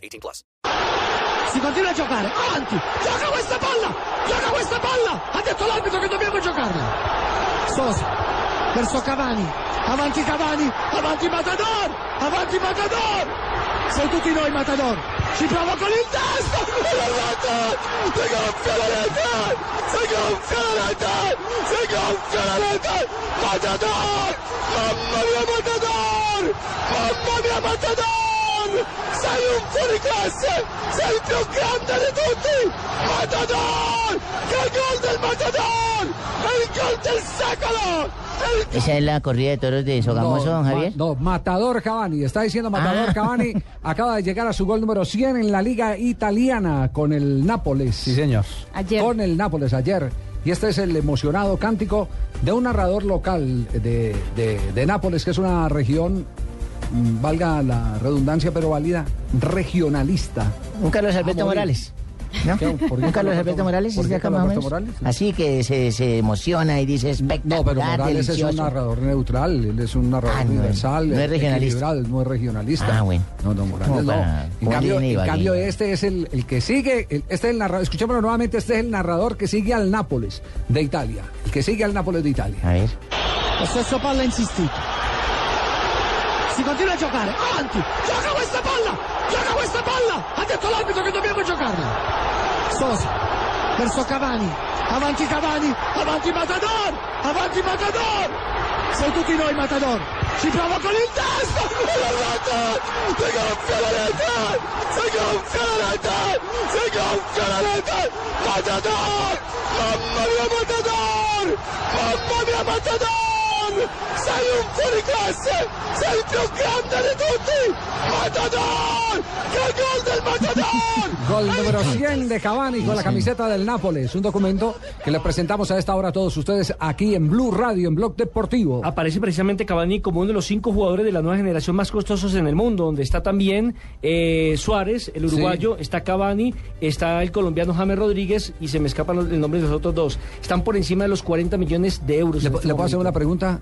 18 plus. Si continua a giocare, avanti, gioca questa palla, gioca questa palla, ha detto l'arbitro che dobbiamo giocarla. Sosa, verso Cavani, avanti Cavani, avanti Matador, avanti Matador, sei tutti noi Matador, ci prova con il testo, si gonfia la rete, si gonfia la rete, si gonfia la rete, Matador, mamma mia Matador, mamma mia Matador, sei un fuoriclasse, sei il più grande di tutti, Matador, che gol del Matador, il gol del Esa es la corrida de toros de Sogamoso, don ma- Javier. no, Matador Cavani. Está diciendo Matador Ah. Cavani. Acaba de llegar a su gol número 100 en la Liga Italiana con el Nápoles. Sí, señor. Ayer. Con el Nápoles ayer. Y este es el emocionado cántico de un narrador local de, de- de Nápoles, que es una región, valga la redundancia, pero válida, regionalista. Un Carlos Alberto A morir. Morales. ¿No? ¿Qué? ¿Por qué Un Carlos Alberto Morales. ¿Por ¿es de acá Carlos más o Alberto menos? Morales? Así que se, se emociona y dice espectacular, No, pero Morales es un narrador neutral, él es un narrador Ah, no, universal, no es regionalista. no es regionalista. Ah, bueno. No, no, Morales no. En cambio, en cambio, este es el, el que sigue, el- este es el narrador, escuchémoslo nuevamente, este es el narrador que sigue al Nápoles de Italia, el que sigue al Nápoles de Italia. A ver. Lo stesso palla insistito. Si continua a giocare, avanti, gioca questa palla, gioca questa palla, ha detto l'arbitro che dobbiamo giocarla. Sosa, verso Cavani, avanti Cavani, avanti Matador, avanti Matador, sei tutti noi Matador, ci prova con il testo, e si gonfia la rete, si gonfia la rete, si gonfia la rete, Matador, mamma mia Matador, mamma mia Matador, sei un fuoriclasse, sei il più grande di tutti, Matador, Gol número 100 de Cavani con la camiseta del Nápoles, un documento que le presentamos a esta hora a todos ustedes aquí en Blue Radio, en Blog Deportivo. Aparece precisamente Cavani como uno de los cinco jugadores de la nueva generación más costosos en el mundo, donde está también eh, Suárez, el uruguayo, está Cavani, está el colombiano James Rodríguez y se me escapan los- el nombre de los otros dos. Están por encima de los 40 millones de euros. ¿Le, este puedo hacer una pregunta?